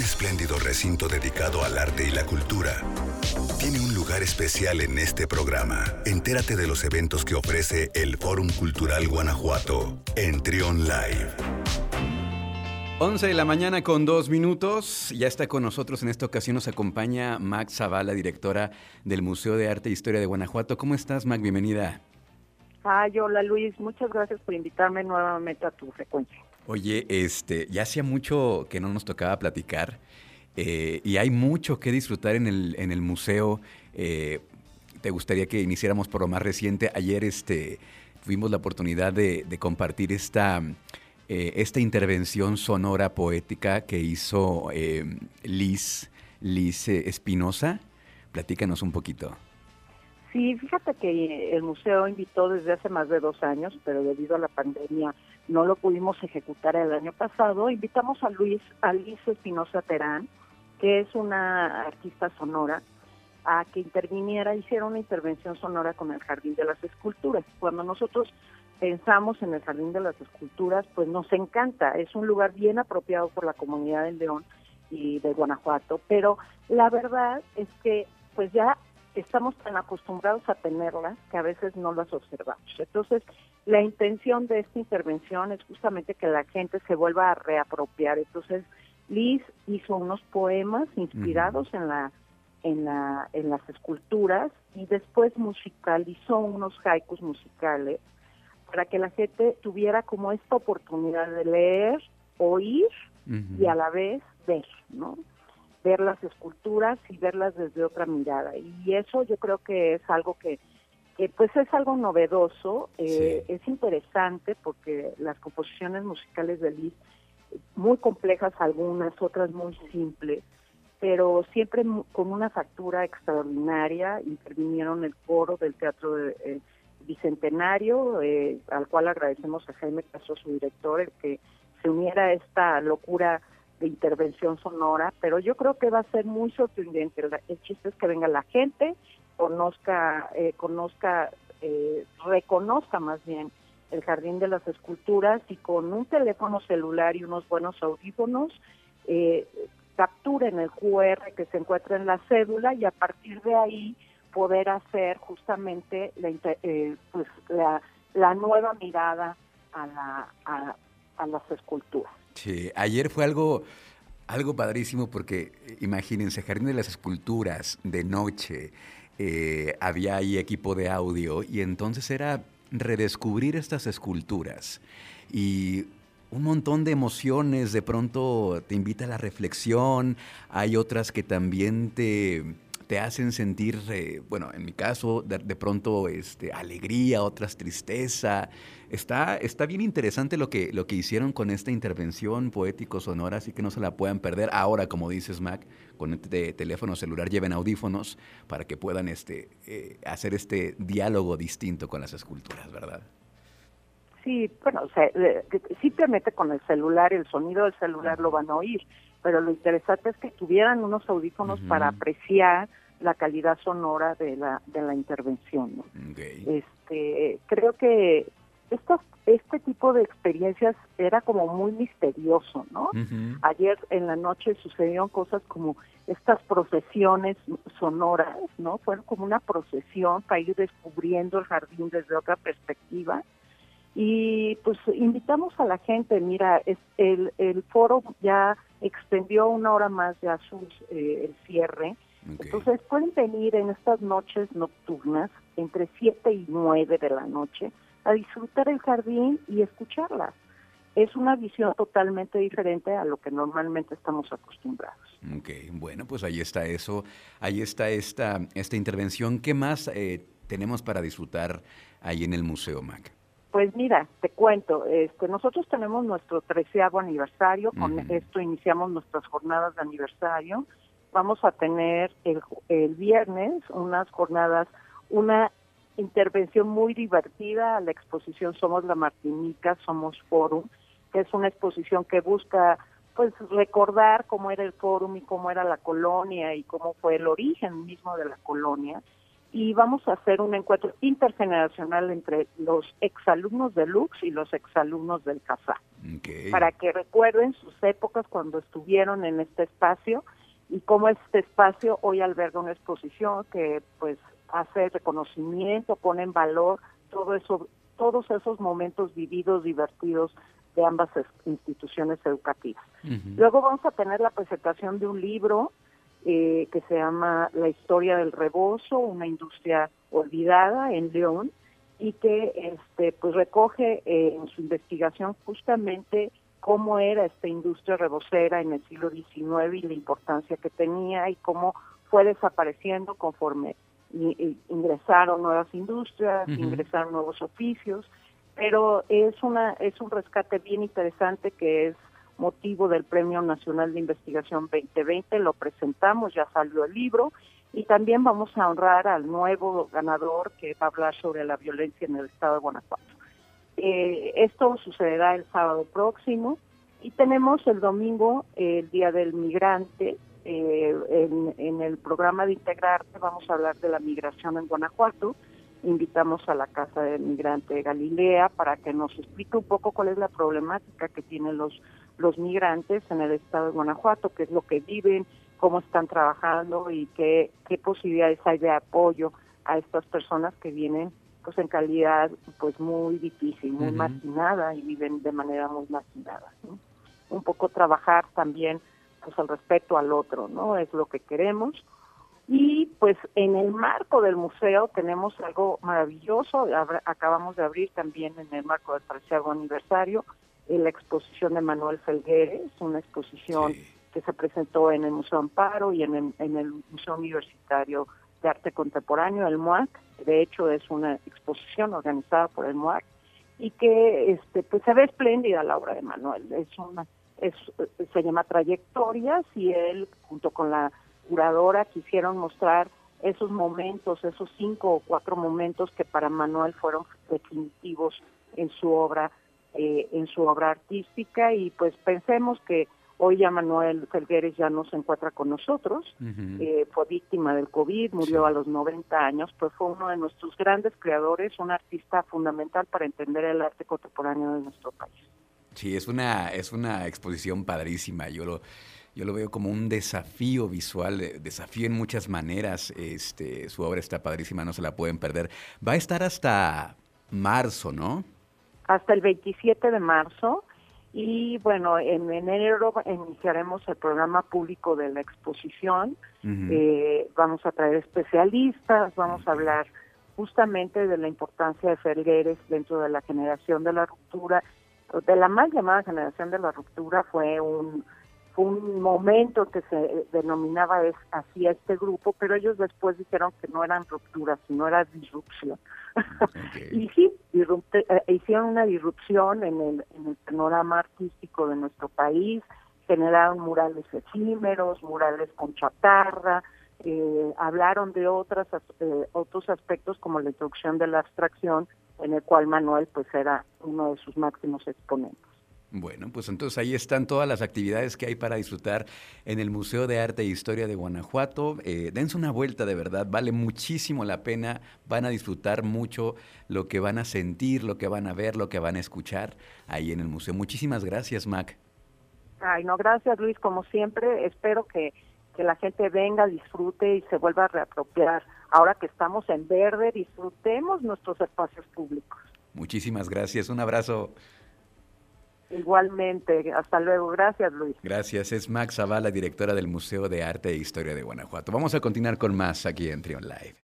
un espléndido recinto dedicado al arte y la cultura, tiene un lugar especial en este programa. Entérate de los eventos que ofrece el Fórum Cultural Guanajuato en Trion Live. 11 de la mañana con dos minutos. Ya está con nosotros en esta ocasión. Nos acompaña Mac Zavala, directora del Museo de Arte e Historia de Guanajuato. ¿Cómo estás, Mac? Bienvenida. Ay, hola Luis, muchas gracias por invitarme nuevamente a tu frecuencia. Oye, este, ya hacía mucho que no nos tocaba platicar eh, y hay mucho que disfrutar en el, en el museo. Eh, ¿Te gustaría que iniciáramos por lo más reciente? Ayer este, tuvimos la oportunidad de, compartir esta, eh, esta intervención sonora poética que hizo Liz, Liz Espinosa. Platícanos un poquito. Sí, fíjate que el museo invitó desde hace más de dos años, pero debido a la pandemia no lo pudimos ejecutar el año pasado. Invitamos a Luis, a Liz Espinosa Terán, que es una artista sonora, a que interviniera, hiciera una intervención sonora con el Jardín de las Esculturas. Cuando nosotros pensamos en el Jardín de las Esculturas, pues nos encanta, es un lugar bien apropiado por la comunidad de León y de Guanajuato, pero la verdad es que pues ya estamos tan acostumbrados a tenerlas que a veces no las observamos. Entonces, la intención de esta intervención es justamente que la gente se vuelva a reapropiar. Entonces, Liz hizo unos poemas inspirados en la en la en las esculturas y después musicalizó unos haikus musicales para que la gente tuviera como esta oportunidad de leer, oír y a la vez ver, ¿no? Ver las esculturas y verlas desde otra mirada. Y eso yo creo que es algo que, pues es algo novedoso, eh, es interesante porque las composiciones musicales de Liz, muy complejas algunas, otras muy simples, pero siempre con una factura extraordinaria, intervinieron el coro del Teatro de, eh, Bicentenario, eh, al cual agradecemos a Jaime Caso, su director, el que se uniera a esta locura de intervención sonora, pero yo creo que va a ser muy sorprendente. El, chiste es que venga la gente, conozca, eh, conozca, eh, reconozca más bien el jardín de las esculturas y con un teléfono celular y unos buenos audífonos eh, capturen el QR que se encuentra en la cédula y a partir de ahí poder hacer justamente la, pues, la, nueva mirada a, la, a las esculturas. Sí, ayer fue algo, algo padrísimo porque eh, imagínense, Jardín de las Esculturas de noche, eh, había ahí equipo de audio y entonces era redescubrir estas esculturas y un montón de emociones, de pronto te invita a la reflexión, hay otras que también te te hacen sentir, eh, bueno, en mi caso, de, pronto este, alegría, otras tristeza. Está, está bien interesante lo que, lo que hicieron con esta intervención poético-sonora, así que no se la puedan perder. Ahora, como dices, Mac, con este teléfono celular lleven audífonos para que puedan este, eh, hacer este diálogo distinto con las esculturas, ¿verdad? Sí, bueno, o sea, eh, simplemente con el celular, el sonido del celular lo van a oír, pero lo interesante es que tuvieran unos audífonos para apreciar la calidad sonora de la de la intervención. ¿no? Este, creo que esto, este tipo de experiencias era como muy misterioso, ¿no? Ayer en la noche sucedieron cosas como estas procesiones sonoras, ¿no? Fueron como una procesión para ir descubriendo el jardín desde otra perspectiva. Y pues invitamos a la gente, mira, es el, el foro ya extendió una hora más ya sus, eh, el cierre, entonces pueden venir en estas noches nocturnas, entre 7 y 9 de la noche, a disfrutar el jardín y escucharlas. Es una visión totalmente diferente a lo que normalmente estamos acostumbrados. Ok, bueno, pues ahí está eso, ahí está esta, esta intervención. ¿Qué más eh, tenemos para disfrutar ahí en el Museo Mac? Pues mira, te cuento, este, nosotros tenemos nuestro treceavo aniversario, con esto iniciamos nuestras jornadas de aniversario vamos a tener el, el viernes unas jornadas, una intervención muy divertida a la exposición Somos la Martinica, Somos Forum, que es una exposición que busca pues recordar cómo era el Forum y cómo era la colonia y cómo fue el origen mismo de la colonia. Y vamos a hacer un encuentro intergeneracional entre los exalumnos de Lux y los exalumnos del CASA, para que recuerden sus épocas cuando estuvieron en este espacio y cómo este espacio hoy alberga una exposición que pues hace reconocimiento, pone en valor todo eso, todos esos momentos vividos, divertidos de ambas instituciones educativas. Luego vamos a tener la presentación de un libro eh, que se llama La historia del rebozo, una industria olvidada en León y que este pues recoge eh, en su investigación justamente cómo era esta industria rebocera en el siglo XIX y la importancia que tenía y cómo fue desapareciendo conforme ingresaron nuevas industrias, ingresaron nuevos oficios, pero es una es un rescate bien interesante que es motivo del Premio Nacional de Investigación 2020. Lo presentamos, ya salió el libro y también vamos a honrar al nuevo ganador que va a hablar sobre la violencia en el estado de Guanajuato. Eh, esto sucederá el sábado próximo y tenemos el domingo el Día del Migrante. Eh, en, el programa de Integrarte vamos a hablar de la migración en Guanajuato invitamos a la Casa del Migrante Galilea para que nos explique un poco cuál es la problemática que tienen los los migrantes en el estado de Guanajuato, qué es lo que viven, cómo están trabajando y qué, qué posibilidades hay de apoyo a estas personas que vienen pues en calidad pues muy difícil, muy marginada y viven de manera muy marginada. Un poco trabajar también pues al respeto al otro, ¿no? Es lo que queremos. Y pues en el marco del museo tenemos algo maravilloso, acabamos de abrir también en el marco del tercer aniversario la exposición de Manuel Felgueres, una exposición que se presentó en el Museo Amparo y en el, en el Museo Universitario de Arte Contemporáneo, el MUAC. De hecho, es una exposición organizada por el MUAC y que este, pues se ve espléndida la obra de Manuel. Es una, es, se llama Trayectorias y él, junto con la curadora, quisieron mostrar esos momentos, esos cinco o cuatro momentos que para Manuel fueron definitivos en su obra eh, en su obra artística y pues pensemos que hoy ya Manuel Felgueres ya no se encuentra con nosotros, eh, fue víctima del COVID, murió a los 90 años, pues fue uno de nuestros grandes creadores, un artista fundamental para entender el arte contemporáneo de nuestro país. Sí, es una, es una exposición padrísima, yo lo, yo lo veo como un desafío visual, eh, desafío en muchas maneras, este, su obra está padrísima, no se la pueden perder. Va a estar hasta marzo, ¿no? Hasta el 27 de marzo. Y bueno, en enero iniciaremos el programa público de la exposición, eh, vamos a traer especialistas, vamos a hablar justamente de la importancia de Fergueres dentro de la generación de la ruptura, de la mal llamada generación de la ruptura fue un un momento que se denominaba es, así a este grupo, pero ellos después dijeron que no eran rupturas, sino era disrupción. y sí, eh, hicieron una disrupción en el, en el panorama artístico de nuestro país, generaron murales efímeros, murales con chatarra, eh, hablaron de otras eh, otros aspectos como la introducción de la abstracción, en el cual Manuel pues era uno de sus máximos exponentes. Bueno, pues entonces ahí están todas las actividades que hay para disfrutar en el Museo de Arte e Historia de Guanajuato. Eh, dense una vuelta de verdad, vale muchísimo la pena, van a disfrutar mucho lo que van a sentir, lo que van a ver, lo que van a escuchar ahí en el museo. Muchísimas gracias, Mac. Ay, no, gracias Luis, como siempre, espero que, que la gente venga, disfrute y se vuelva a reapropiar. Ahora que estamos en verde, disfrutemos nuestros espacios públicos. Muchísimas gracias, un abrazo. Igualmente, hasta luego. Gracias, Luis. Gracias. Es Max Zavala, directora del Museo de Arte e Historia de Guanajuato. Vamos a continuar con más aquí en Trion Live.